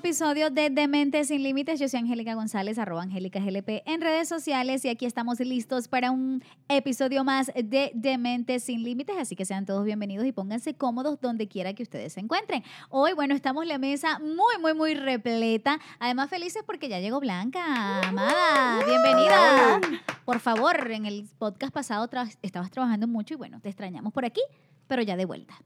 Episodio de Dementes sin Límites. Yo soy Angélica González, arroba Angélica GLP en redes sociales y aquí estamos listos para un episodio más de Dementes sin Límites. Así que sean todos bienvenidos y pónganse cómodos donde quiera que ustedes se encuentren. Hoy, bueno, estamos la mesa muy, muy, muy repleta. Además, felices porque ya llegó Blanca. Amada, bienvenida. Por favor, en el podcast pasado estabas trabajando mucho y bueno, te extrañamos por aquí, pero ya de vuelta.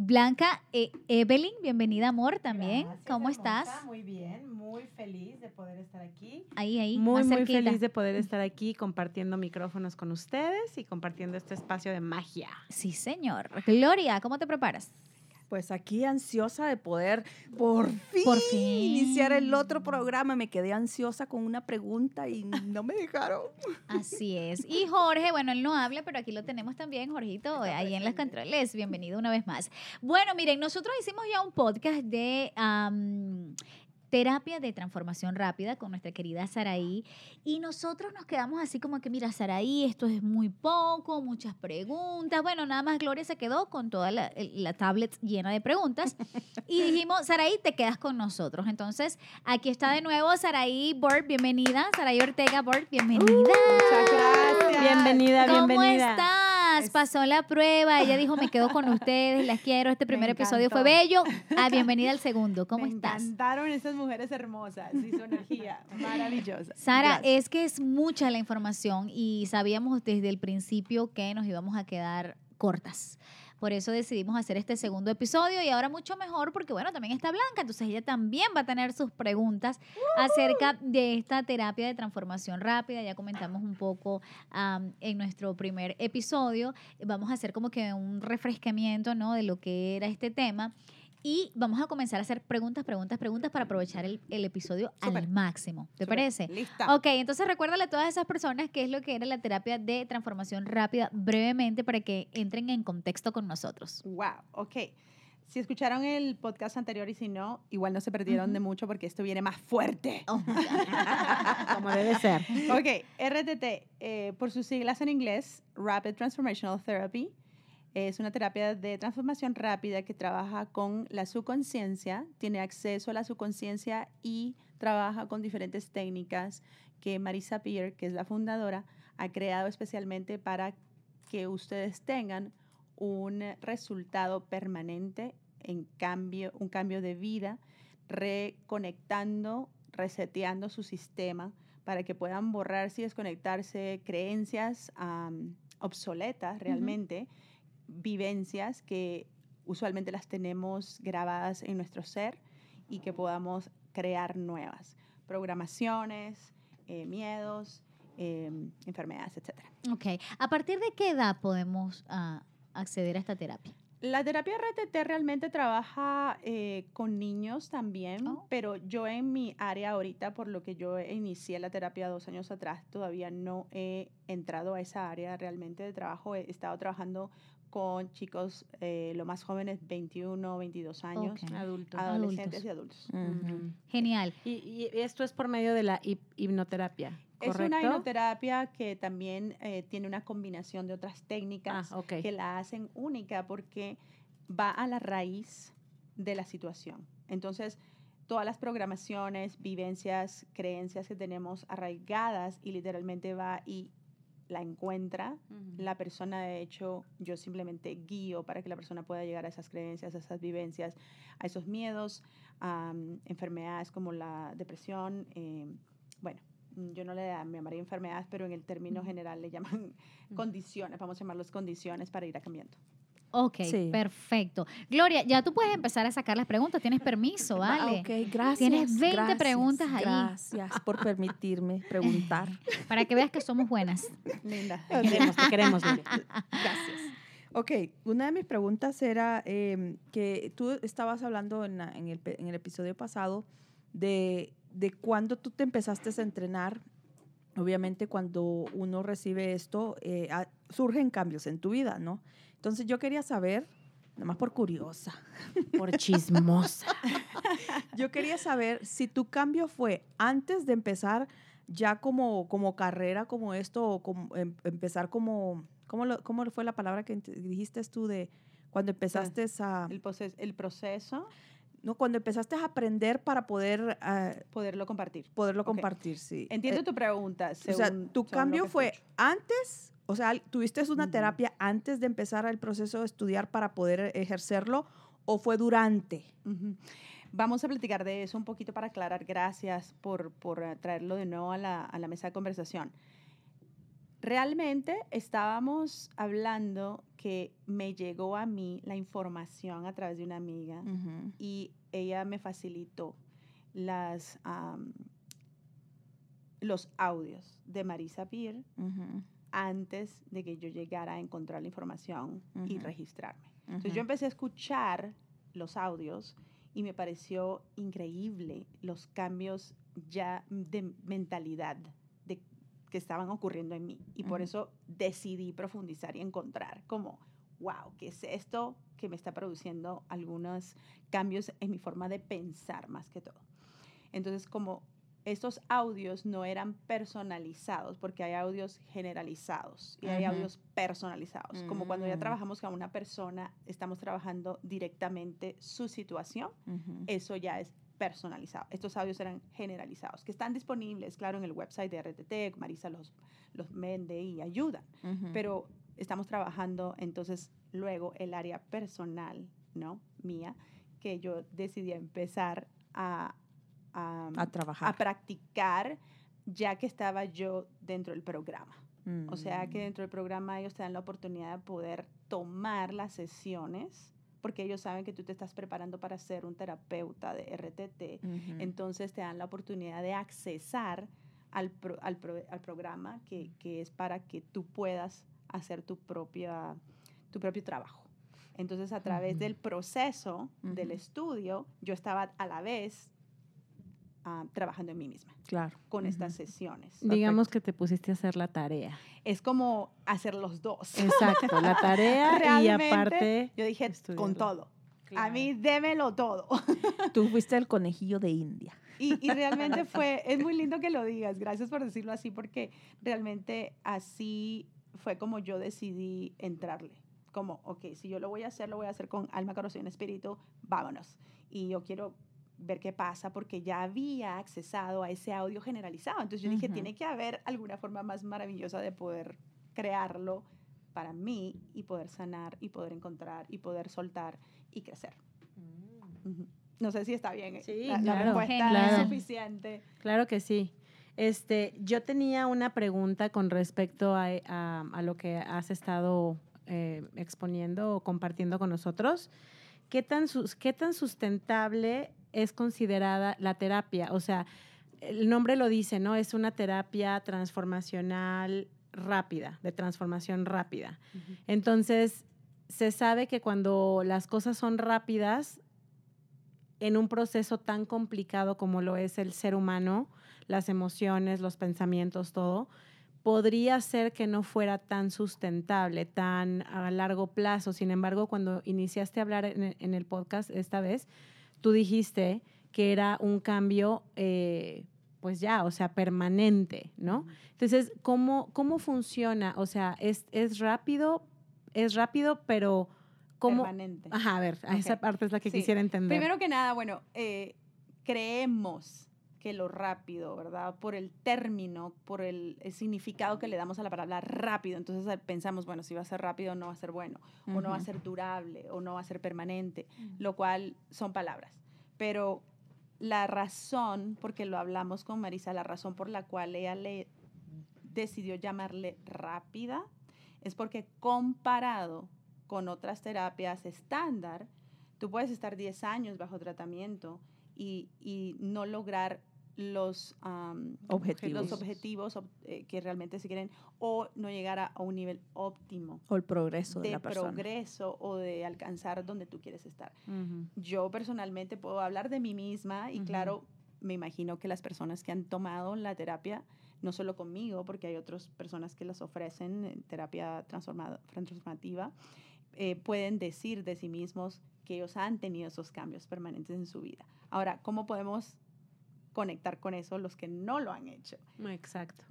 Blanca eh, Evelyn, bienvenida amor también. ¿Cómo estás? Muy bien, muy feliz de poder estar aquí. Ahí, ahí. Muy, muy feliz de poder estar aquí compartiendo micrófonos con ustedes y compartiendo este espacio de magia. Sí, señor. Gloria, ¿cómo te preparas? Pues aquí ansiosa de poder por fin, iniciar el otro programa. Me quedé ansiosa con una pregunta y no me dejaron. Así es. Y Jorge, bueno, él no habla, pero aquí lo tenemos también, Jorgito, ahí en las controles. Bienvenido una vez más. Bueno, miren, nosotros hicimos ya un podcast de terapia de transformación rápida con nuestra querida Saraí. Y nosotros nos quedamos así como que, mira, Saraí, esto es muy poco, muchas preguntas. Bueno, nada más Gloria se quedó con toda la, tablet llena de preguntas. Y dijimos, Saraí, te quedas con nosotros. Entonces, aquí está de nuevo Saraí Bort, bienvenida. Saraí Ortega Bort, bienvenida. Uh, muchas gracias. Bienvenida, ¿Cómo bienvenida. ¿Cómo estás? Pasó la prueba. Ella dijo, me quedo con ustedes, las quiero. Este primer episodio fue bello. Ah, bienvenida al segundo. ¿Cómo me estás? Me encantaron esas mujeres hermosas y su energía maravillosa. Sara, es que es mucha la información y sabíamos desde el principio que nos íbamos a quedar cortas. Por eso decidimos hacer este segundo episodio y ahora mucho mejor porque, bueno, también está Blanca, entonces ella también va a tener sus preguntas acerca de esta terapia de transformación rápida. Ya comentamos un poco en nuestro primer episodio. Vamos a hacer como que un refrescamiento, ¿no? De lo que era este tema. Y vamos a comenzar a hacer preguntas, preguntas, preguntas para aprovechar el, episodio al máximo. ¿Te parece? Lista. Ok, entonces recuérdale a todas esas personas qué es lo que era la terapia de transformación rápida brevemente para que entren en contexto con nosotros. Wow, ok. Si escucharon el podcast anterior y si no, igual no se perdieron de mucho porque esto viene más fuerte. Oh, Como debe ser. Ok, RTT, eh, por sus siglas en inglés, Rapid Transformational Therapy es una terapia de transformación rápida que trabaja con la subconsciencia, tiene acceso a la subconsciencia y trabaja con diferentes técnicas que Marisa Peer, que es la fundadora, ha creado especialmente para que ustedes tengan un resultado permanente en cambio, un cambio de vida, reconectando, reseteando su sistema para que puedan borrarse y desconectarse creencias obsoletas realmente vivencias que usualmente las tenemos grabadas en nuestro ser y que podamos crear nuevas programaciones, eh, miedos, em, enfermedades, etc. Ok. ¿A partir de qué edad podemos ah, acceder a esta terapia? La terapia RTT realmente trabaja eh, con niños también, oh. pero yo en mi área ahorita, por lo que yo inicié la terapia dos años atrás, todavía no he entrado a esa área realmente de trabajo. He estado trabajando con chicos eh, lo más jóvenes, 21, 22 años, adultos, adolescentes y adultos. Genial. Y, esto es por medio de la hipnoterapia. ¿Correcto? Es una hipnoterapia que también eh, tiene una combinación de otras técnicas ah, que la hacen única porque va a la raíz de la situación. Entonces, todas las programaciones, vivencias, creencias que tenemos arraigadas y literalmente va y la encuentra la persona, de hecho, yo simplemente guío para que la persona pueda llegar a esas creencias, a esas vivencias, a esos miedos, a enfermedades como la depresión. Eh, bueno, yo no le llamaría enfermedades, pero en el término general le llaman condiciones, vamos a llamarlos condiciones para ir a cambiando. Ok, perfecto. Gloria, ya tú puedes empezar a sacar las preguntas. Tienes permiso, ah, ¿vale? Ok, gracias. Tienes 20 preguntas ahí. Gracias por permitirme preguntar. Para que veas que somos buenas. Linda, te queremos, te queremos, Gracias. Ok, una de mis preguntas era em, que tú estabas hablando en, el, episodio pasado de, de cuándo tú te empezaste a entrenar obviamente cuando uno recibe esto, eh, surgen cambios en tu vida, ¿no? Entonces yo quería saber, nada más por curiosa, por chismosa, Yo quería saber si tu cambio fue antes de empezar ya como, como carrera como esto o como, em- empezar como, ¿cómo, lo- ¿cómo fue la palabra que dijiste tú de cuando empezaste a, El, proces- el proceso, no, cuando empezaste a aprender para poder ah, poderlo compartir. poderlo compartir, sí. Entiendo Eh, tu pregunta. o sea, tu cambio fue escucho. antes, o sea, tuviste una terapia antes de empezar el proceso de estudiar para poder ejercerlo o fue durante. Vamos a platicar de eso un poquito para aclarar. Gracias por, por eh, traerlo de nuevo a la, a la mesa de conversación. Realmente estábamos hablando que me llegó a mí la información a través de una amiga y ella me facilitó las, los audios de Marisa Peer antes de que yo llegara a encontrar la información y registrarme. Entonces yo empecé a escuchar los audios y me pareció increíble los cambios ya de mentalidad que estaban ocurriendo en mí. Y por eso decidí profundizar y encontrar como, wow, ¿qué es esto que me está produciendo algunos cambios en mi forma de pensar más que todo? Entonces, como estos audios no eran personalizados, porque hay audios generalizados y hay audios personalizados. Como cuando ya Mm. trabajamos con una persona, estamos trabajando directamente su situación, eso ya es personalizado. Estos audios eran generalizados, que están disponibles, claro, en el website de RTT, Marisa los, los vende y ayudan, pero estamos trabajando entonces luego el área personal, ¿no? Mía, que yo decidí empezar a, a, a trabajar. a practicar ya que estaba yo dentro del programa. O sea que Mm. dentro del programa ellos te dan la oportunidad de poder tomar las sesiones, porque ellos saben que tú te estás preparando para ser un terapeuta de RTT. Ujú. Entonces te dan la oportunidad de accesar al, pro- al, pro- al programa que, que es para que tú puedas hacer tu, propia, tu propio trabajo. Entonces a través Ujú. del proceso del Ujú. estudio, yo estaba a la vez ah, trabajando en mí misma claro. con Ujú. estas sesiones. Digamos que te pusiste a hacer la tarea. Es como hacer los dos. Exacto, la tarea y aparte... Yo dije, con estudiarlo. todo. A mí démelo todo. Tú fuiste el conejillo de India. Y, y realmente fue, es muy lindo que lo digas, gracias por decirlo así, porque realmente así fue como yo decidí entrarle. Como, ok, si yo lo voy a hacer, lo voy a hacer con alma, corazón y espíritu, vámonos. Y yo quiero ver qué pasa porque ya había accesado a ese audio generalizado. Entonces yo dije, Ujú. tiene que haber alguna forma más maravillosa de poder crearlo para mí y poder sanar y poder encontrar y poder soltar y crecer. Ujú. No sé si está bien. eh, Sí, la, la claro. respuesta Genial. es suficiente. Claro que sí. Este, yo tenía una pregunta con respecto a, a- a lo que has estado eh, exponiendo o compartiendo con nosotros. ¿Qué tan, sus- ¿Qué tan sustentable es considerada la terapia? O sea, el nombre lo dice, ¿no? Es una terapia transformacional rápida, de transformación rápida. Entonces, se sabe que cuando las cosas son rápidas, en un proceso tan complicado como lo es el ser humano, las emociones, los pensamientos, todo, podría ser que no fuera tan sustentable, tan a largo plazo. Sin embargo, cuando iniciaste a hablar en, en el podcast esta vez, tú dijiste que era un cambio, eh, pues ya, o sea, permanente, ¿no? Entonces, ¿cómo, cómo funciona? O sea, ¿es, es rápido? Es rápido, pero ¿cómo? Permanente. Ajá, a ver, a esa parte es la que Sí. quisiera entender. Primero que nada, bueno, eh, creemos que lo rápido, ¿verdad? Por el término, por el, el significado que le damos a la palabra rápido. Entonces eh, pensamos, bueno, si va a ser rápido no va a ser bueno, o no va a ser durable, o no va a ser permanente, lo cual son palabras. Pero la razón, porque lo hablamos con Marisa, la razón por la cual ella le decidió llamarle rápida es porque comparado con otras terapias estándar, tú puedes estar 10 años bajo tratamiento y, y no lograr los, am, Objetivos. los objetivos ob- eh, que realmente se quieren o no llegar a, a un nivel óptimo O el progreso de, de la persona. progreso o de alcanzar donde tú quieres estar. Ujú. Yo personalmente puedo hablar de mí misma y Ujú. claro, me imagino que las personas que han tomado la terapia, no solo conmigo, porque hay otras personas que las ofrecen, eh, terapia transformada- transformativa, eh, pueden decir de sí mismos que ellos han tenido esos cambios permanentes en su vida. Ahora, ¿cómo podemos conectar con eso los que no lo han hecho? Exacto.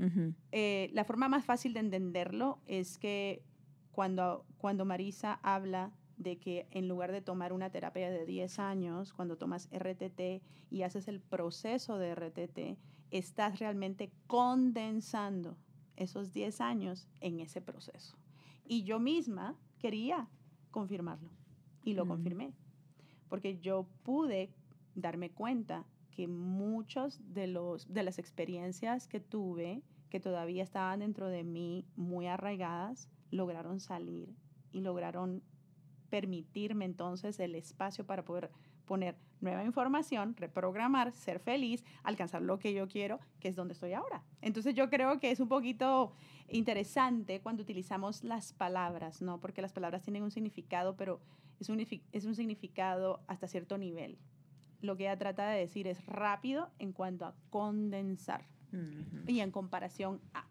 Eh, la forma más fácil de entenderlo es que cuando, cuando Marisa habla de que en lugar de tomar una terapia de 10 años, cuando tomas RTT y haces el proceso de RTT, estás realmente condensando esos 10 años en ese proceso. Y yo misma quería confirmarlo y lo Mm. confirmé, porque yo pude darme cuenta que muchos de, los, de las experiencias que tuve, que todavía estaban dentro de mí muy arraigadas, lograron salir y lograron permitirme entonces el espacio para poder poner nueva información, reprogramar, ser feliz, alcanzar lo que yo quiero, que es donde estoy ahora. Entonces yo creo que es un poquito interesante cuando utilizamos las palabras, ¿no? Porque las palabras tienen un significado, pero es un, es un significado hasta cierto nivel. Lo que ella trata de decir es rápido en cuanto a condensar Ujú. y en comparación a.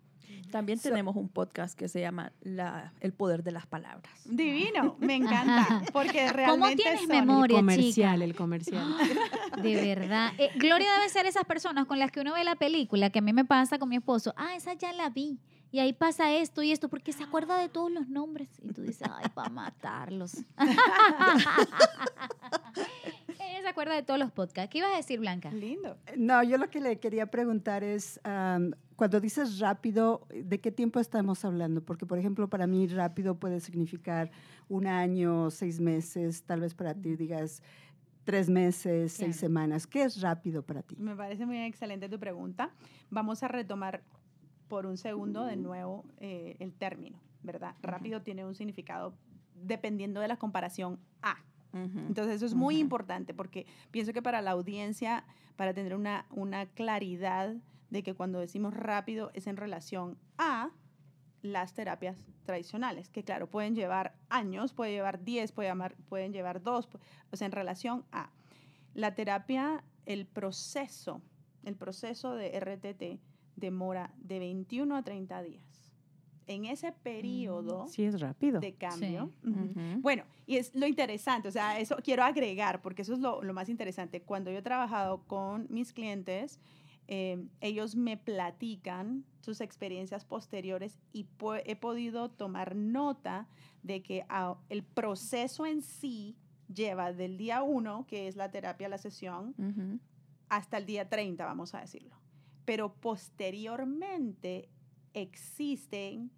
También tenemos un podcast que se llama la, El poder de las palabras. Divino, me encanta, porque realmente tienes son- memoria? el comercial, el comercial. De verdad. Eh, Gloria debe ser esas personas con las que uno ve la película, que a mí me pasa con mi esposo. Ah, esa ya la vi. Y ahí pasa esto y esto, porque se acuerda de todos los nombres. Y tú dices, ay, para matarlos. Ella se acuerda de todos los podcasts. ¿Qué ibas a decir, Blanca? Lindo. No, yo lo que le quería preguntar es, cuando dices rápido, ¿de qué tiempo estamos hablando? Porque, por ejemplo, para mí rápido puede significar un año, seis meses, tal vez para ti digas tres meses, seis semanas. ¿Qué es rápido para ti? Me parece muy excelente tu pregunta. Vamos a retomar por un segundo de nuevo eh, el término, ¿verdad? Rápido tiene un significado dependiendo de la comparación a. Entonces eso es muy importante porque pienso que para la audiencia, para tener una, una claridad de que cuando decimos rápido es en relación a las terapias tradicionales, que claro, pueden llevar años, puede llevar 10, puede llamar- pueden llevar 2, o sea, en relación a la terapia, el proceso, el proceso de RTT demora de 21 a 30 días. En ese periodo Sí, es rápido. de cambio, Sí. bueno, y es lo interesante, o sea, eso quiero agregar, porque eso es lo, lo más interesante. Cuando yo he trabajado con mis clientes, eh, ellos me platican sus experiencias posteriores y he podido tomar nota de que ah, el proceso en sí lleva del día 1, que es la terapia, la sesión, hasta el día 30, vamos a decirlo. Pero posteriormente existen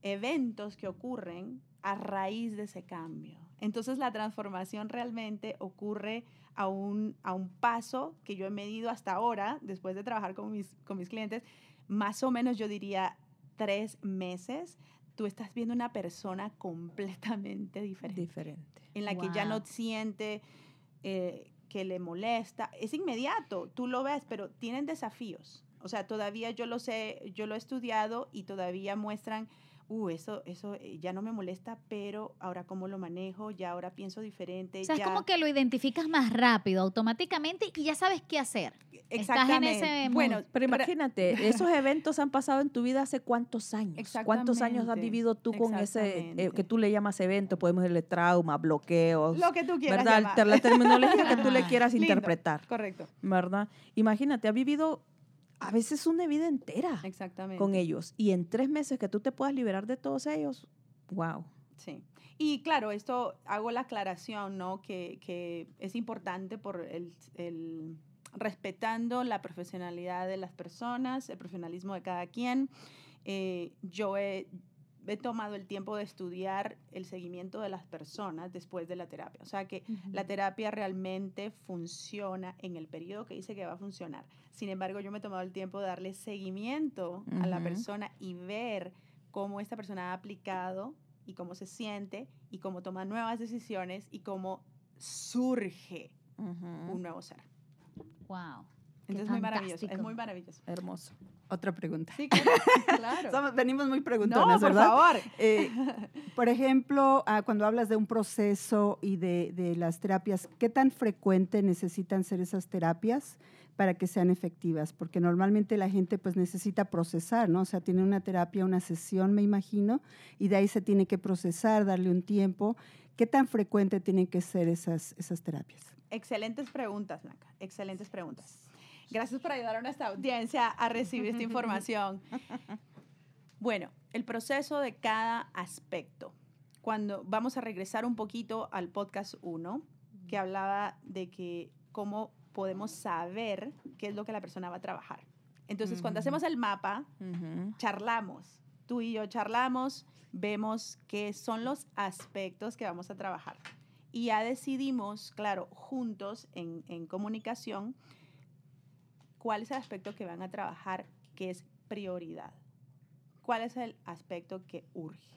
eventos que ocurren a raíz de ese cambio. Entonces la transformación realmente ocurre a un, a un paso que yo he medido hasta ahora, después de trabajar con mis, con mis clientes, más o menos yo diría tres meses, tú estás viendo una persona completamente diferente Diferente. en la que ya no siente eh, que le molesta. Es inmediato, tú lo ves, pero tienen desafíos. O sea, todavía yo lo sé, yo lo he estudiado y todavía muestran, uh, eso, eso eh, ya no me molesta, pero ahora cómo lo manejo, ya ahora pienso diferente. O sea, es ya- como que lo identificas más rápido, automáticamente, y ya sabes qué hacer. estás en ese. Bueno, Pero imagínate, esos eventos han pasado en tu vida hace cuántos años. ¿Cuántos años has Exactamente, vivido tú con ese eh, exactamente. que tú le llamas evento? Podemos decirle trauma, bloqueos, lo que tú quieras ¿verdad? llamar. La terminología que tú le quieras Lindo. interpretar, Correcto, ¿verdad? Imagínate, ha vivido a veces una vida entera exactamente. con ellos y en tres meses que tú te puedas liberar de todos ellos, wow. Sí. Y claro, esto hago la aclaración, ¿no? Que, que es importante por el, el- respetando la profesionalidad de las personas, el profesionalismo de cada quien. Eh, yo he, he tomado el tiempo de estudiar el seguimiento de las personas después de la terapia. O sea que la terapia realmente funciona en el periodo que dice que va a funcionar. Sin embargo, yo me he tomado el tiempo de darle seguimiento a la persona y ver cómo esta persona ha aplicado y cómo se siente y cómo toma nuevas decisiones y cómo surge un nuevo ser. Wow. Entonces es muy maravilloso, es muy maravilloso. Hermoso. Otra pregunta. Sí, claro. Somos- venimos muy no, preguntones, por ¿verdad? favor. Eh, por ejemplo, ah, cuando hablas de un proceso y de, de las terapias, ¿qué tan frecuente necesitan ser esas terapias para que sean efectivas? Porque normalmente la gente pues necesita procesar, ¿no? O sea, tiene una terapia, una sesión, me imagino, y de ahí se tiene que procesar, darle un tiempo. ¿Qué tan frecuente tienen que ser esas, esas terapias? Excelentes preguntas, Blanca. Excelentes preguntas. Gracias por ayudar a nuestra audiencia a recibir esta información. Bueno, el proceso de cada aspecto. Cuando vamos a regresar un poquito al podcast 1, que hablaba de que cómo podemos saber qué es lo que la persona va a trabajar. Entonces, cuando Ujú. hacemos el mapa, Ujú. charlamos. Tú y yo charlamos, vemos qué son los aspectos que vamos a trabajar. Y ya decidimos, claro, juntos en, en comunicación, cuál es el aspecto que van a trabajar que es prioridad. ¿Cuál es el aspecto que urge?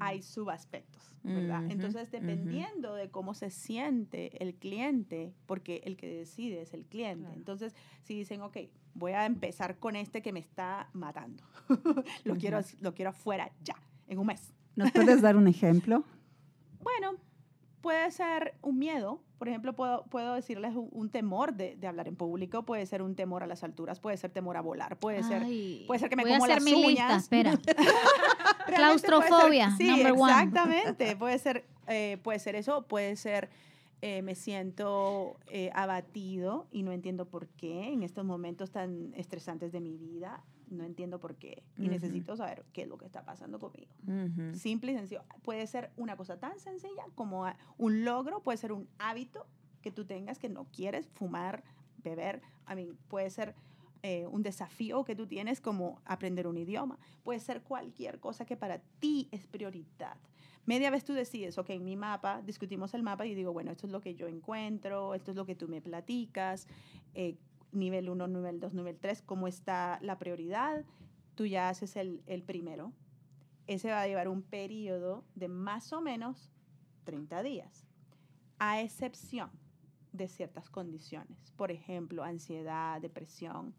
Hay subaspectos, ¿verdad? Ujú, Entonces, ujú. dependiendo de cómo se siente el cliente, porque el que decide es el cliente. Claro. Entonces, si dicen, ok, voy a empezar con este que me está matando, lo, quiero, lo quiero afuera ya, en un mes. ¿Nos puedes dar un ejemplo? Bueno, puede ser un miedo. Por ejemplo, puedo, puedo decirles un, un temor de, de hablar en público, puede ser un temor a las alturas, puede ser temor a volar, puede ser... Puede ser que me voy a como hacer las mi lista, uñas. espera. Realmente puede Claustrofobia, ser- sí, number one. exactamente. Puede ser, eh, puede ser eso, puede ser eh, me siento eh, abatido y no entiendo por qué en estos momentos tan estresantes de mi vida. No entiendo por qué y necesito saber qué es lo que está pasando conmigo. Simple y sencillo. Puede ser una cosa tan sencilla como un logro, puede ser un hábito que tú tengas que no quieres fumar, beber. I mean, puede ser eh, un desafío que tú tienes como aprender un idioma. Puede ser cualquier cosa que para ti es prioridad. Media vez tú decides, ok, en mi mapa, discutimos el mapa y digo, bueno, esto es lo que yo encuentro, esto es lo que tú me platicas, eh, nivel 1, nivel 2, nivel 3, cómo está la prioridad. Tú ya haces el, el primero. Ese va a llevar un periodo de más o menos 30 días, a excepción de ciertas condiciones. Por ejemplo, ansiedad, depresión,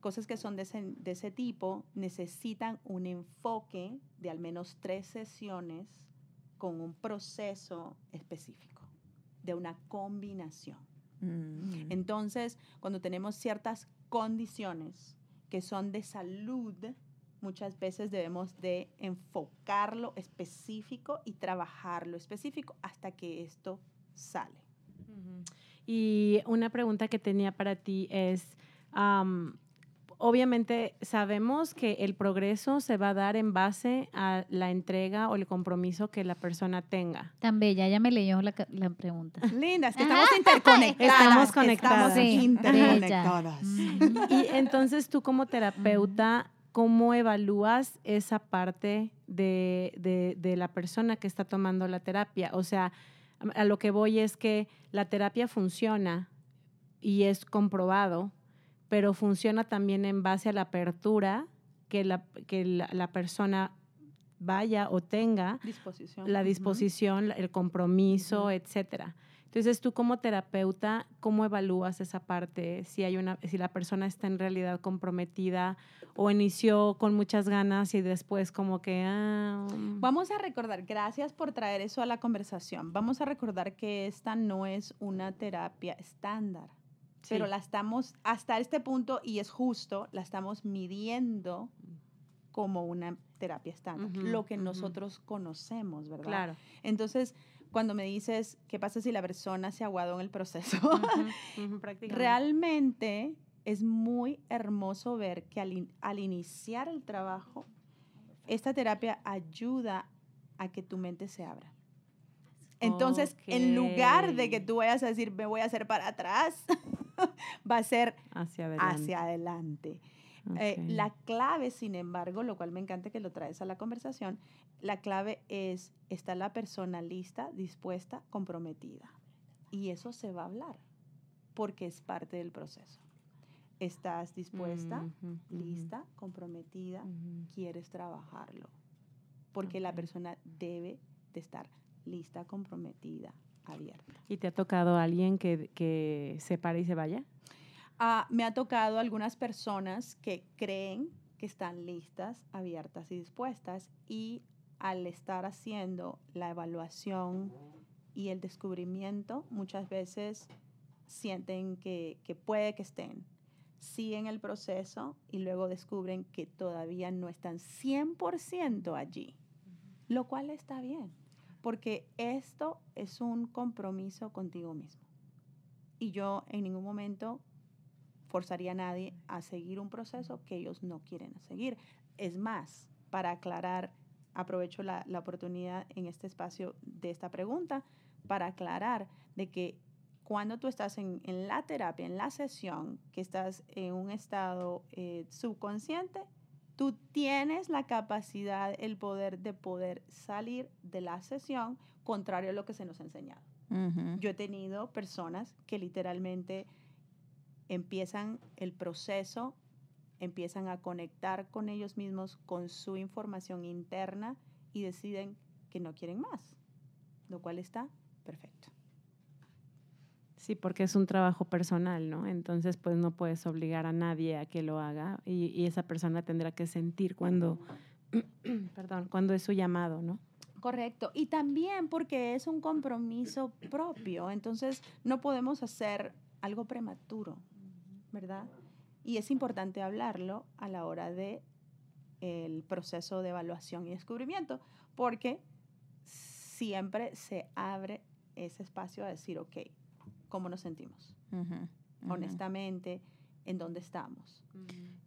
cosas que son de ese, de ese tipo necesitan un enfoque de al menos tres sesiones con un proceso específico, de una combinación. Mm. Entonces, cuando tenemos ciertas condiciones que son de salud, muchas veces debemos de enfocarlo específico y trabajarlo específico hasta que esto sale. Y una pregunta que tenía para ti es, obviamente sabemos que el progreso se va a dar en base a la entrega o el compromiso que la persona tenga. Tan bella, ya me leyó la, pregunta. Linda, es que estamos interconectadas. Estamos conectadas. Estamos Sí, interconectadas. bella. Y entonces tú como terapeuta, ¿cómo evalúas esa parte de, de- de la persona que está tomando la terapia? O sea, a lo que voy es que la terapia funciona y es comprobado, pero funciona también en base a la apertura que la, que la, la persona vaya o tenga Disposición. la disposición, la- el compromiso, Ujú. etcétera. Entonces, tú como terapeuta, ¿cómo evalúas esa parte? Si hay una, si la persona está en realidad comprometida o inició con muchas ganas y después como que ah, mm, Vamos a recordar, gracias por traer eso a la conversación. Vamos a recordar que esta no es una terapia estándar, sí. pero la estamos, hasta este punto, y es justo, la estamos midiendo como una terapia estándar, Ujú, lo que ujú. nosotros conocemos, ¿verdad? claro. Entonces, cuando me dices, ¿qué pasa si la persona se aguadó en el proceso? Ujú, prácticamente. Realmente es muy hermoso ver que al, in- al iniciar el trabajo, esta terapia ayuda a que tu mente se abra. Entonces, en lugar de que tú vayas a decir, me voy a hacer para atrás, va a ser hacia adelante. hacia adelante. Eh, la clave, sin embargo, lo cual me encanta que lo traes a la conversación, la clave es, ¿está la persona lista, dispuesta, comprometida? Y eso se va a hablar, porque es parte del proceso. ¿Estás dispuesta, lista, comprometida? ¿Quieres trabajarlo? Porque la persona debe de estar lista, comprometida, abierta. ¿Y te ha tocado alguien que, que se pare y se vaya? Ah, me ha tocado algunas personas que creen que están listas, abiertas y dispuestas y al estar haciendo la evaluación y el descubrimiento, muchas veces sienten que, que puede que estén, siguen el proceso y luego descubren que todavía no están 100% allí, lo cual está bien, porque esto es un compromiso contigo mismo. Y yo en ningún momento forzaría a nadie a seguir un proceso que ellos no quieren seguir. Es más, para aclarar, aprovecho la, la oportunidad en este espacio de esta pregunta para aclarar de que cuando tú estás en, en la terapia, en la sesión, que estás en un estado eh, subconsciente, tú tienes la capacidad, el poder de poder salir de la sesión contrario a lo que se nos ha enseñado. Yo he tenido personas que literalmente empiezan el proceso, empiezan a conectar con ellos mismos, con su información interna y deciden que no quieren más, lo cual está perfecto. Sí, porque es un trabajo personal, ¿no? Entonces, pues no puedes obligar a nadie a que lo haga y, esa persona tendrá que sentir cuando, perdón, cuando es su llamado, ¿no? Correcto. Y también porque es un compromiso propio, entonces no podemos hacer algo prematuro, ¿verdad? Y es importante hablarlo a la hora de el proceso de evaluación y descubrimiento, porque siempre se abre ese espacio a decir, ok, ¿cómo nos sentimos? Honestamente, ¿en dónde estamos?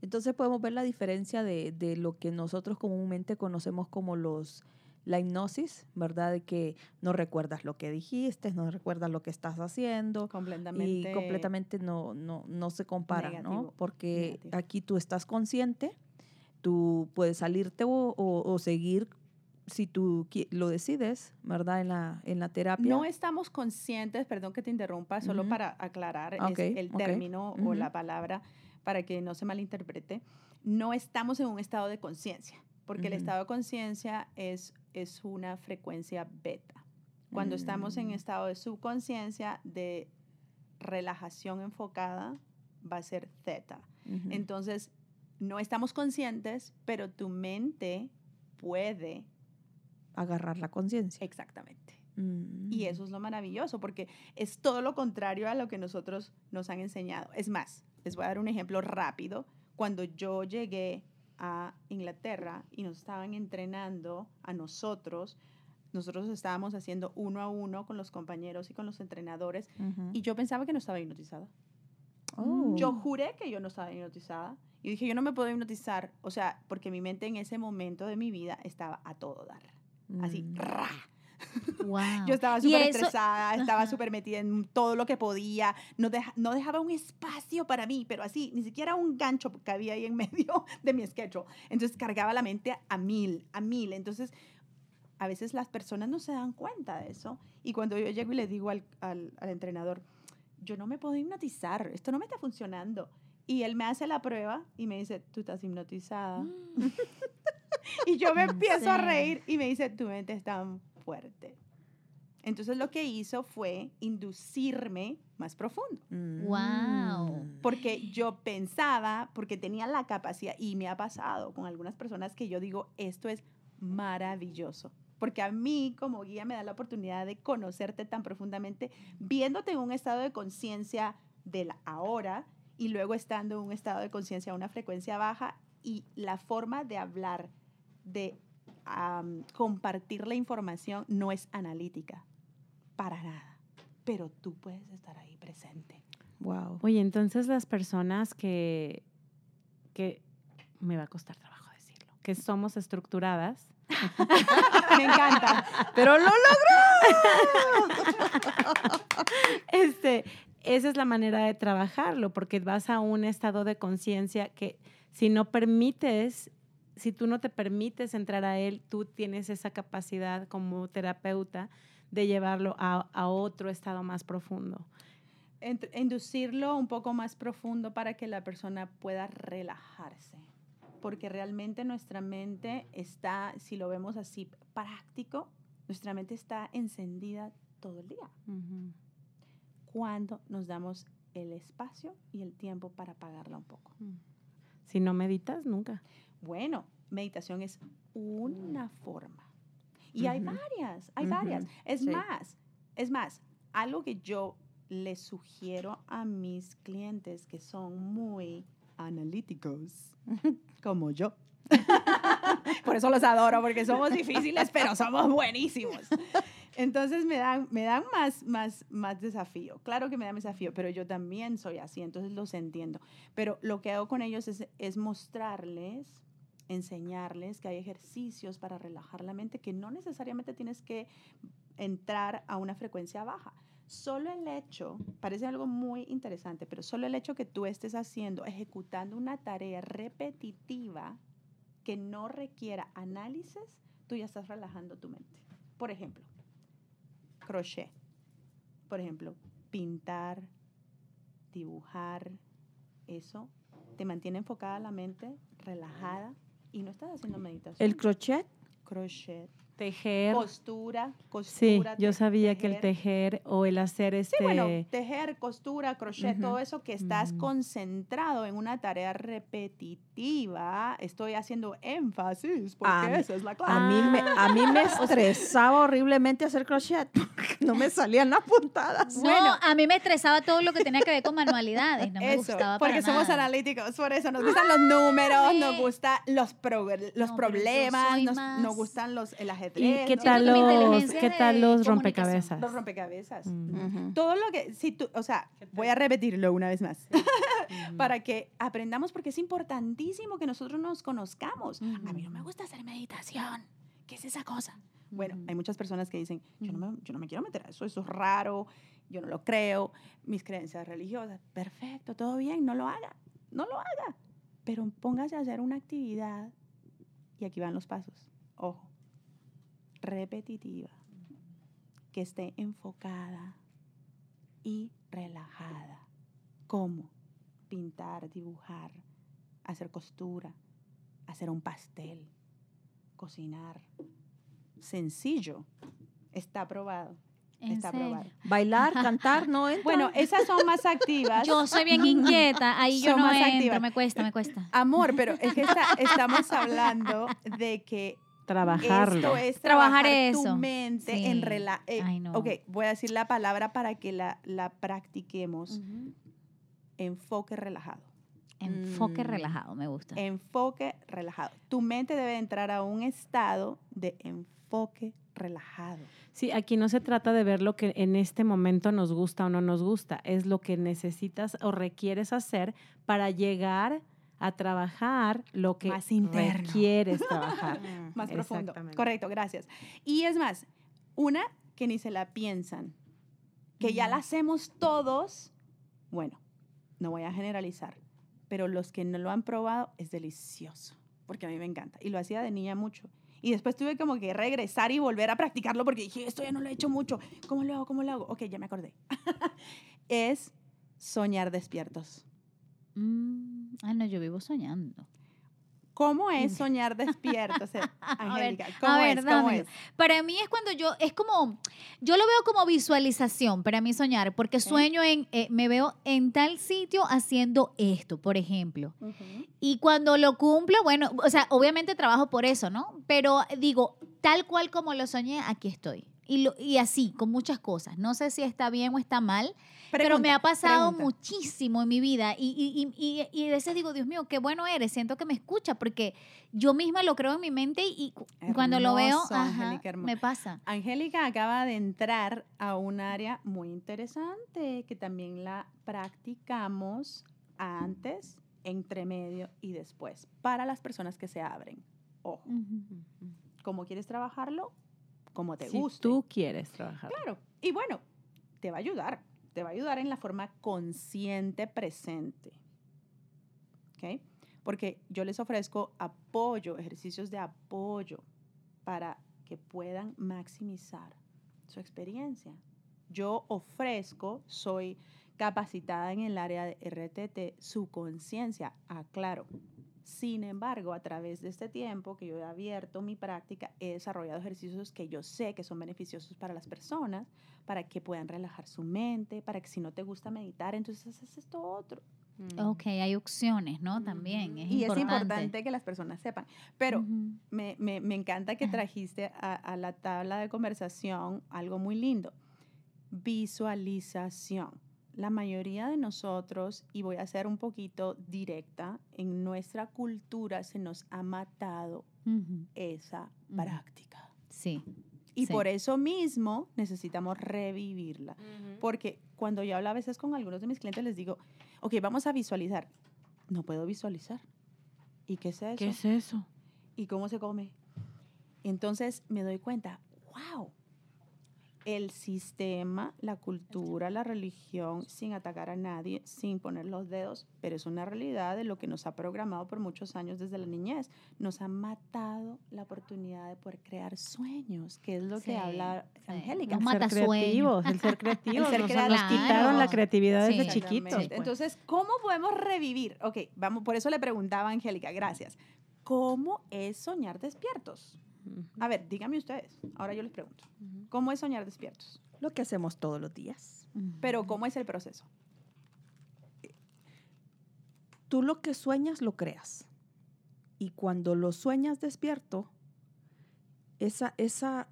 Entonces podemos ver la diferencia de, de, lo que nosotros comúnmente conocemos como los la hipnosis, ¿verdad? De que no recuerdas lo que dijiste, no recuerdas lo que estás haciendo. Completamente. Y completamente no, no, no se compara, negativo, ¿no? Porque negativo. aquí tú estás consciente, tú puedes salirte o, o, o seguir si tú lo decides, ¿verdad? En la, en la terapia. No estamos conscientes, perdón que te interrumpa, solo para aclarar el término o la palabra para que no se malinterprete. No estamos en un estado de conciencia, porque el estado de conciencia es, es una frecuencia beta. Cuando estamos en Mm. estado de subconsciencia, de relajación enfocada, va a ser theta. Entonces, no estamos conscientes, pero tu mente puede Agarrar la conciencia. exactamente. Mm. Y eso es lo maravilloso, porque es todo lo contrario a lo que nosotros nos han enseñado. Es más, les voy a dar un ejemplo rápido. Cuando yo llegué a Inglaterra y nos estaban entrenando a nosotros, nosotros estábamos haciendo uno a uno con los compañeros y con los entrenadores, y yo pensaba que no estaba hipnotizada. Oh. Yo juré que yo no estaba hipnotizada. Y dije, yo no me puedo hipnotizar, o sea, porque mi mente en ese momento de mi vida estaba a todo dar. Así, Mm. Wow. Yo estaba súper eso- estresada, estaba súper metida en todo lo que podía, no, deja- no dejaba un espacio para mí, pero así, ni siquiera un gancho que había ahí en medio de mi schedule. Entonces cargaba la mente a mil, a mil. Entonces, a veces las personas no se dan cuenta de eso. Y cuando yo llego y le digo al, al- al entrenador, yo no me puedo hipnotizar, esto no me está funcionando. Y él me hace la prueba y me dice, tú estás hipnotizada. Y yo me ¿En empiezo a reír y me dice, tu mente es tan fuerte. Entonces lo que hizo fue inducirme más profundo, Mm. Wow. porque yo pensaba, porque tenía la capacidad, y me ha pasado con algunas personas que yo digo, esto es maravilloso, porque a mí como guía me da la oportunidad de conocerte tan profundamente, viéndote en un estado de conciencia del ahora y luego estando en un estado de conciencia a una frecuencia baja y la forma de hablar, de compartir la información no es analítica, para nada, pero tú puedes estar ahí presente. Wow. Oye, entonces las personas que, que me va a costar trabajo decirlo, que somos estructuradas, Me encanta. Pero lo este, esa es la manera de trabajarlo, porque vas a un estado de conciencia que si no permites, si tú no te permites entrar a él, tú tienes esa capacidad como terapeuta de llevarlo a, a otro estado más profundo. Ent- inducirlo un poco más profundo para que la persona pueda relajarse. Porque realmente nuestra mente está, si lo vemos así práctico, nuestra mente está encendida todo el día. Cuando nos damos el espacio y el tiempo para pagarla un poco. Si no meditas, nunca. Bueno, meditación es una forma. Y hay varias, hay varias. Es sí. más, es más, algo que yo les sugiero a mis clientes que son muy analíticos, como yo. Por eso los adoro, porque somos difíciles, pero somos buenísimos. Entonces me dan, me dan más, más, más desafío. Claro que me dan desafío, pero yo también soy así, entonces los entiendo. Pero lo que hago con ellos es, es mostrarles, enseñarles que hay ejercicios para relajar la mente, que no necesariamente tienes que entrar a una frecuencia baja. Solo el hecho, parece algo muy interesante, pero solo el hecho que tú estés haciendo, ejecutando una tarea repetitiva que no requiera análisis, tú ya estás relajando tu mente. Por ejemplo, crochet. Por ejemplo, pintar, dibujar, eso te mantiene enfocada la mente, relajada y no estás haciendo meditación. El crochet, crochet, Tejer. costura, Sí, costura. yo te- sabía que el tejer o el hacer este... Sí, bueno, tejer, costura, crochet, todo eso que estás concentrado en una tarea repetitiva, estoy haciendo énfasis porque A- esa es la clave. a mí, me, a mí me estresaba horriblemente hacer crochet porque no me salían las puntadas. Bueno, a mí me estresaba todo lo que tenía que ver con manualidades. No me eso, gustaba porque para somos nada. analíticos, por eso nos gustan los números, nos Sí. gustan los, progr- los No, yo problemas, nos, más- nos gustan los, el ¿Y ajedrez. qué ¿no? tal mi los, qué tal los rompecabezas? Los rompecabezas. Mm. Ujú. Todo lo que, si tú, o sea, voy a repetirlo una vez más, para que aprendamos, porque es importantísimo que nosotros nos conozcamos. A mí no me gusta hacer meditación. ¿Qué es esa cosa? Bueno, hay muchas personas que dicen, yo no, me, yo no me quiero meter a eso, eso es raro, yo no lo creo, mis creencias religiosas. Perfecto, todo bien, no lo haga, no lo haga. Pero póngase a hacer una actividad, y aquí van los pasos, ojo, repetitiva, que esté enfocada y relajada. ¿Cómo? Pintar, dibujar, hacer costura, hacer un pastel, cocinar. Sencillo. Está aprobado. ¿En Está aprobado. Bailar, cantar, no entra. Bueno, esas son más activas. Yo soy bien inquieta, ahí yo Son no más entro, activas. me cuesta, me cuesta. Amor, pero es que está- estamos hablando de que Trabajarlo. esto es Trabajar trabajar, eso. tu mente Sí. en rela eh, Ay, no. Ok, voy a decir la palabra para que la, la practiquemos. Enfoque relajado. Enfoque Mm. relajado, me gusta. Enfoque relajado. Tu mente debe entrar a un estado de enfoque relajado. Sí, aquí no se trata de ver lo que en este momento nos gusta o no nos gusta, es lo que necesitas o requieres hacer para llegar a trabajar lo que Más interno. requieres trabajar. Más profundo. Correcto, gracias. Y es más, una que ni se la piensan, que ya la hacemos todos, bueno, no voy a generalizar, pero los que no lo han probado es delicioso, porque a mí me encanta. Y lo hacía de niña mucho. Y después tuve como que regresar y volver a practicarlo porque dije, esto ya no lo he hecho mucho. ¿Cómo lo hago? ¿Cómo lo hago? Ok, ya me acordé. es soñar despiertos. Mm, Ay, no, yo vivo soñando. ¿Cómo es soñar despiertos, eh, Angélica? a ¿Cómo ver, es? ¿Cómo es? Para mí es cuando yo, es como, yo lo veo como visualización para mí soñar, porque sueño en, eh, me veo en tal sitio haciendo esto, por ejemplo. Y cuando lo cumplo, bueno, o sea, obviamente trabajo por eso, ¿no? Pero digo, tal cual como lo soñé, aquí estoy. Y, lo- y así, con muchas cosas. No sé si está bien o está mal, pero me ha pasado pregunta. muchísimo en mi vida. Y, y, y, y, y a veces digo, Dios mío, qué bueno eres. Siento que me escucha porque yo misma lo creo en mi mente y cu- cuando lo veo, Hermoso, ajá, Angélica, hermoso. me pasa. Angélica acaba de entrar a un área muy interesante que también la practicamos antes, entre medio y después, para las personas que se abren. Ojo, ¿cómo quieres trabajarlo? Como te si guste. tú quieres trabajar. Claro. Y bueno, te va a ayudar. Te va a ayudar en la forma consciente presente. ¿Ok? Porque yo les ofrezco apoyo, ejercicios de apoyo para que puedan maximizar su experiencia. Yo ofrezco, soy capacitada en el área de RTT, su conciencia, aclaro. Sin embargo, a través de este tiempo que yo he abierto mi práctica, he desarrollado ejercicios que yo sé que son beneficiosos para las personas, para que puedan relajar su mente, para que si no te gusta meditar, entonces haces esto otro. Ok, hay opciones, ¿no? También. Es y importante. es importante que las personas sepan. Pero me, me- me encanta que trajiste a, a la tabla de conversación algo muy lindo. Visualización. La mayoría de nosotros, y voy a ser un poquito directa, en nuestra cultura se nos ha matado esa práctica. Sí. Y Sí. por eso mismo necesitamos revivirla. Porque cuando yo hablo a veces con algunos de mis clientes, les digo, ok, vamos a visualizar. No puedo visualizar. ¿Y qué es eso? ¿Qué es eso? ¿Y cómo se come? Entonces me doy cuenta, wow, el sistema, la cultura, la religión, sin atacar a nadie, sin poner los dedos, pero es una realidad de lo que nos ha programado por muchos años desde la niñez. Nos ha matado la oportunidad de poder crear sueños, que es lo Sí, que habla sí. Angélica. El ser matasueños. creativos, el ser creativos. ser nos, creativo. nos quitaron la creatividad desde Sí. chiquitos. Exactamente. pues. Entonces, ¿cómo podemos revivir? Ok, vamos, por eso le preguntaba a Angélica, gracias. ¿Cómo es soñar despiertos? A ver, díganme ustedes. Ahora yo les pregunto. ¿Cómo es soñar despiertos? Lo que hacemos todos los días. Pero ¿cómo es el proceso? Tú lo que sueñas lo creas. Y cuando lo sueñas despierto, esa, esa,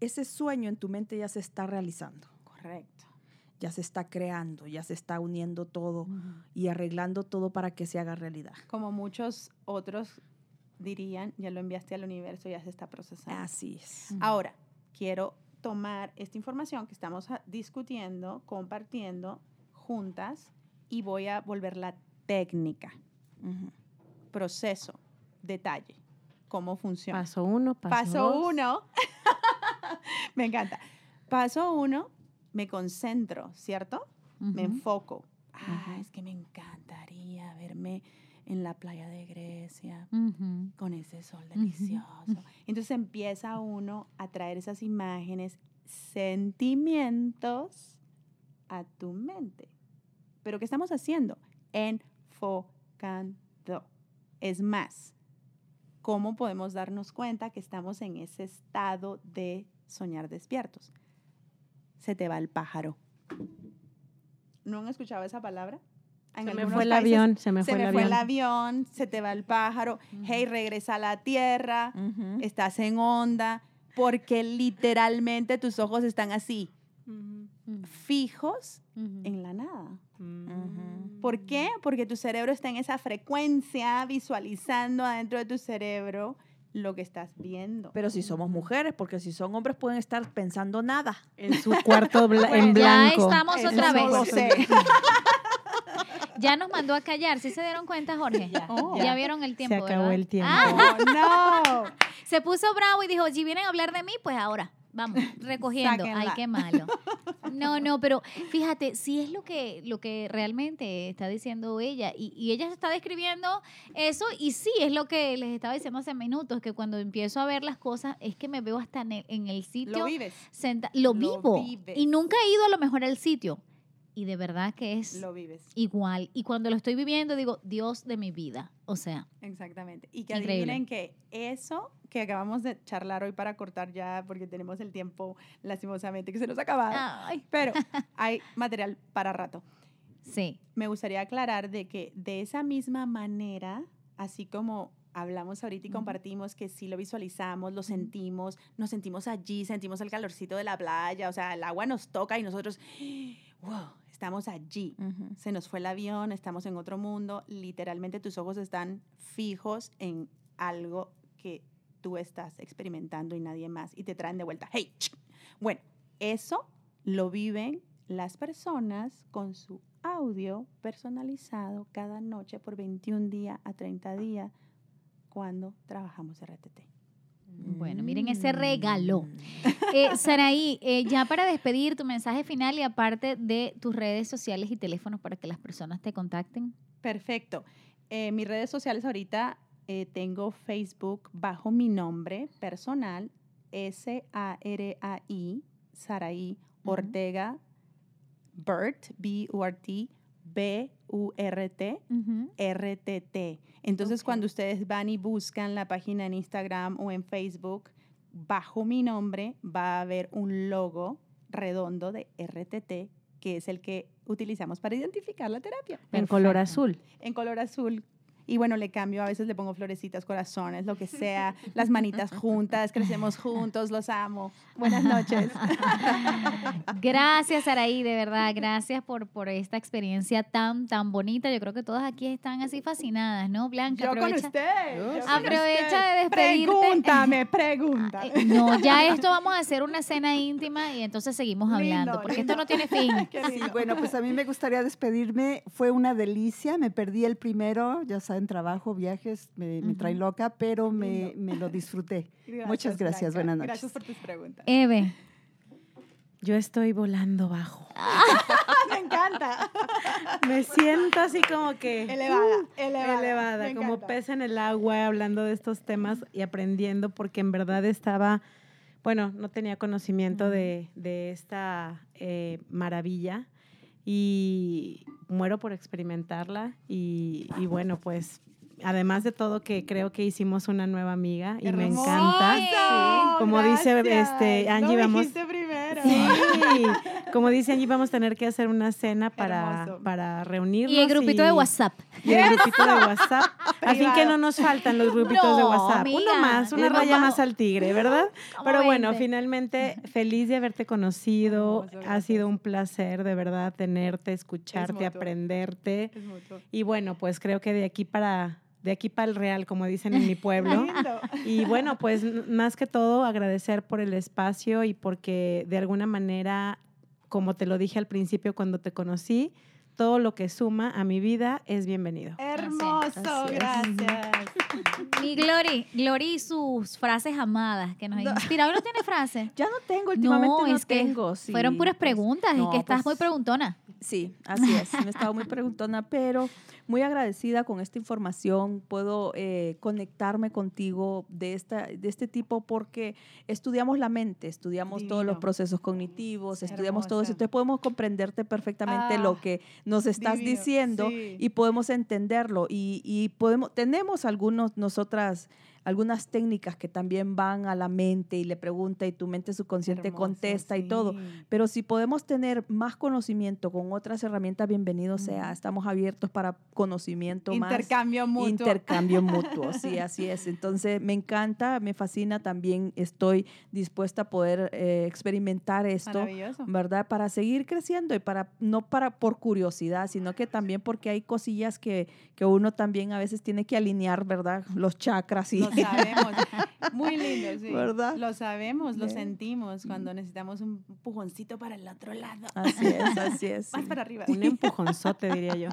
ese sueño en tu mente ya se está realizando, Correcto. ya se está creando, ya se está uniendo todo y arreglando todo para que se haga realidad. Como muchos otros dirían, ya lo enviaste al universo, ya se está procesando. Así es. Ahora, quiero tomar esta información que estamos ah, discutiendo, compartiendo juntas y voy a volverla técnica, proceso, detalle, cómo funciona. Paso uno, paso, Paso dos. uno. me encanta. Paso uno, me concentro, ¿cierto? Me enfoco. Ah, es que me encantaría verme en la playa de Grecia con ese sol delicioso. Entonces empieza uno a traer esas imágenes, sentimientos a tu mente. Pero ¿qué estamos haciendo? Enfocando. Es más, ¿cómo podemos darnos cuenta que estamos en ese estado de soñar despiertos? Se te va el pájaro. ¿No han escuchado esa palabra? En Se me fue el países avión, se me se fue el me avión. fue el avión, se te va el pájaro, hey, regresa a la tierra, Ujú. estás en onda, porque literalmente tus ojos están así, Ujú. Ujú. fijos en la nada. Ujú. ¿Por qué? Porque tu cerebro está en esa frecuencia, visualizando adentro de tu cerebro lo que estás viendo. Pero si somos mujeres, porque si son hombres pueden estar pensando nada. En su cuarto bla- en Ya blanco. estamos Eso otra no vez. lo sé. Ya nos mandó a callar. ¿Sí se dieron cuenta, Jorge? Ya, Oh. ya vieron el tiempo. Se acabó ¿verdad? el tiempo. Ah, ¡Oh, no! se puso bravo y dijo, si vienen a hablar de mí, pues ahora. Vamos, recogiendo. Ay, qué malo. No, no, pero fíjate, sí es lo que, lo que realmente está diciendo ella. Y, y ella está describiendo eso y sí, es lo que les estaba diciendo hace minutos, que cuando empiezo a ver las cosas es que me veo hasta en el, en el sitio. Lo vives. senta- lo Lo vivo. vives. Y nunca he ido a lo mejor al sitio. Y de verdad que es Lo vives. igual. Y cuando lo estoy viviendo, digo, Dios de mi vida. O sea, Exactamente. Y que Increíble. adivinen que eso que acabamos de charlar hoy para cortar ya, porque tenemos el tiempo lastimosamente que se nos ha acabado, ay, pero hay material para rato. sí. Me gustaría aclarar de que de esa misma manera, así como hablamos ahorita y compartimos que sí lo visualizamos, lo sentimos, nos sentimos allí, sentimos el calorcito de la playa, o sea, el agua nos toca y nosotros, wow, estamos allí. Se nos fue el avión, estamos en otro mundo, literalmente tus ojos están fijos en algo que tú estás experimentando y nadie más y te traen de vuelta. Hey, bueno, eso lo viven las personas con su audio personalizado cada noche por 21 días a 30 días cuando trabajamos RTT. Bueno, miren ese regalo. Mm. Eh, Saraí, eh, ya para despedir tu mensaje final y aparte de tus redes sociales y teléfonos para que las personas te contacten. Perfecto. Eh, mis redes sociales ahorita eh, tengo Facebook bajo mi nombre personal, S-A-R-A-I, Saraí. Ortega, Bert, B-U-R-T, B-U-R-T, Ujú. RTT. Entonces, Ok. cuando ustedes van y buscan la página en Instagram o en Facebook, bajo mi nombre va a haber un logo redondo de RTT, que es el que utilizamos para identificar la terapia. En color azul. En color azul. Y bueno, le cambio, a veces le pongo florecitas, corazones, lo que sea, las manitas juntas, crecemos juntos, los amo. Buenas noches. Gracias, Araí, de verdad, gracias por, por esta experiencia tan, tan bonita. Yo creo que todas aquí están así fascinadas, ¿no, Blanca? Yo con aprovecha, usted. yo con aprovecha usted. de despedirte. Pregúntame, pregúntame. No, ya esto vamos a hacer una cena íntima y entonces seguimos hablando, Lindo, porque lindo. esto no tiene fin. Sí, bueno, pues a mí me gustaría despedirme. Fue una delicia. Me perdí el primero, ya saben, trabajo, viajes, me, me trae loca, pero me, me lo disfruté. Muchas gracias, Blanca. buenas noches. Gracias por tus preguntas. Eve, Yo estoy volando bajo. Me encanta. Me siento así como que Elevada, elevada. elevada, Me como encanta. pez en el agua, hablando de estos temas y aprendiendo, porque en verdad estaba, bueno, no tenía conocimiento de, de esta eh, maravilla y muero por experimentarla y, y bueno, pues además de todo que creo que hicimos una nueva amiga y me encanta. Como dice, este, Angie, vamos- Sí, como dice Angie, vamos a tener que hacer una cena para, Hermoso. para reunirnos. y el grupito de WhatsApp. Y el grupito de WhatsApp. Al fin que no nos faltan los grupitos de WhatsApp. amiga, Uno más, una raya más al tigre, ¿verdad? Pero bueno, 20. finalmente feliz de haberte conocido. Hermoso, ha sido un placer de verdad tenerte, escucharte, aprenderte. Es. Y bueno, pues creo que de aquí para de aquí para el real, como dicen en mi pueblo. Lindo. Y bueno, pues más que todo agradecer por el espacio y porque de alguna manera, como te lo dije al principio cuando te conocí, todo lo que suma a mi vida es bienvenido. Hermoso, es. gracias. Mi Glory, Glory y sus frases amadas que nos inspira. ¿Hoy no tiene frases? Ya no tengo, últimamente no, es que tengo. sí, fueron puras pues, preguntas y no, que estás muy pues, preguntona. Sí, así es. Me he estado muy preguntona, pero muy agradecida con esta información. Puedo eh, conectarme contigo de, esta, de este tipo porque estudiamos la mente, estudiamos todos los procesos cognitivos, estudiamos todo eso. Entonces podemos comprenderte perfectamente Ah, lo que nos estás divino, diciendo sí. y podemos entenderlo. Y, y podemos, tenemos algunos, nosotras, algunas técnicas que también van a la mente y le pregunta y tu mente subconsciente Hermoso, contesta y todo. Pero si podemos tener más conocimiento con otras herramientas, bienvenido sea. Estamos abiertos para conocimiento Intercambio más. mutuo. Intercambio mutuo, sí, así es. Entonces, me encanta, me fascina, también estoy dispuesta a poder eh, experimentar esto. ¿verdad? Para seguir creciendo y para, no para por curiosidad, sino que también porque hay cosillas que, que uno también a veces tiene que alinear, ¿verdad? Los chakras y... sabemos. Muy lindo, sí. ¿Verdad? Lo sabemos, lo sentimos cuando necesitamos un pujoncito para el otro lado. Así es, así es. Más sí. para arriba. Un empujonzote, diría yo.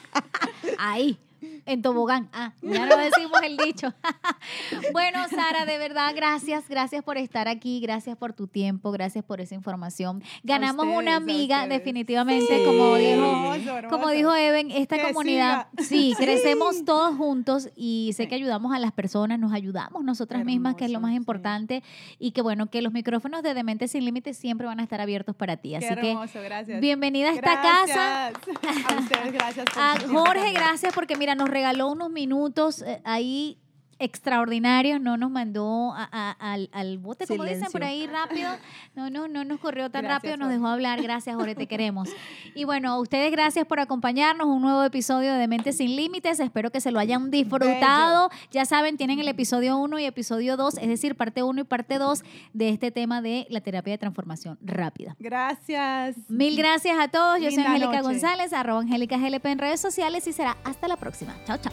Ahí, en tobogán. Ah, ya no decimos el dicho. bueno, Sara, de verdad, gracias, gracias por estar aquí, gracias por tu tiempo, gracias por esa información. Ganamos ustedes, una amiga, definitivamente, Sí. como dijo. Como dijo Even, esta Que comunidad, siga. sí, Sí. crecemos todos juntos y sé que ayudamos a las personas, nos ayudamos nosotras mismas, que es lo más sí. importante, y que bueno, que los micrófonos de Demente Sin Límites siempre van a estar abiertos para ti. Qué Así que hermoso, gracias. bienvenida a esta casa. Gracias. A ustedes, gracias. por A Jorge, gracias porque mira, nos regaló unos minutos eh, ahí extraordinarios, no nos mandó a- a- al, al bote, como dicen por ahí, rápido. No, no, no nos corrió tan Gracias, rápido, nos dejó hablar. Gracias, Jorge, te queremos. Y bueno, a ustedes gracias por acompañarnos. Un nuevo episodio de Mentes Sin Límites. Espero que se lo hayan disfrutado. Ya saben, tienen el episodio 1 y episodio 2, es decir, parte 1 y parte 2 de este tema de la terapia de transformación rápida. Gracias. Mil gracias a todos. Yo soy Angélica. González, arroba Angélica GLP en redes sociales y será hasta la próxima. Chao, chao.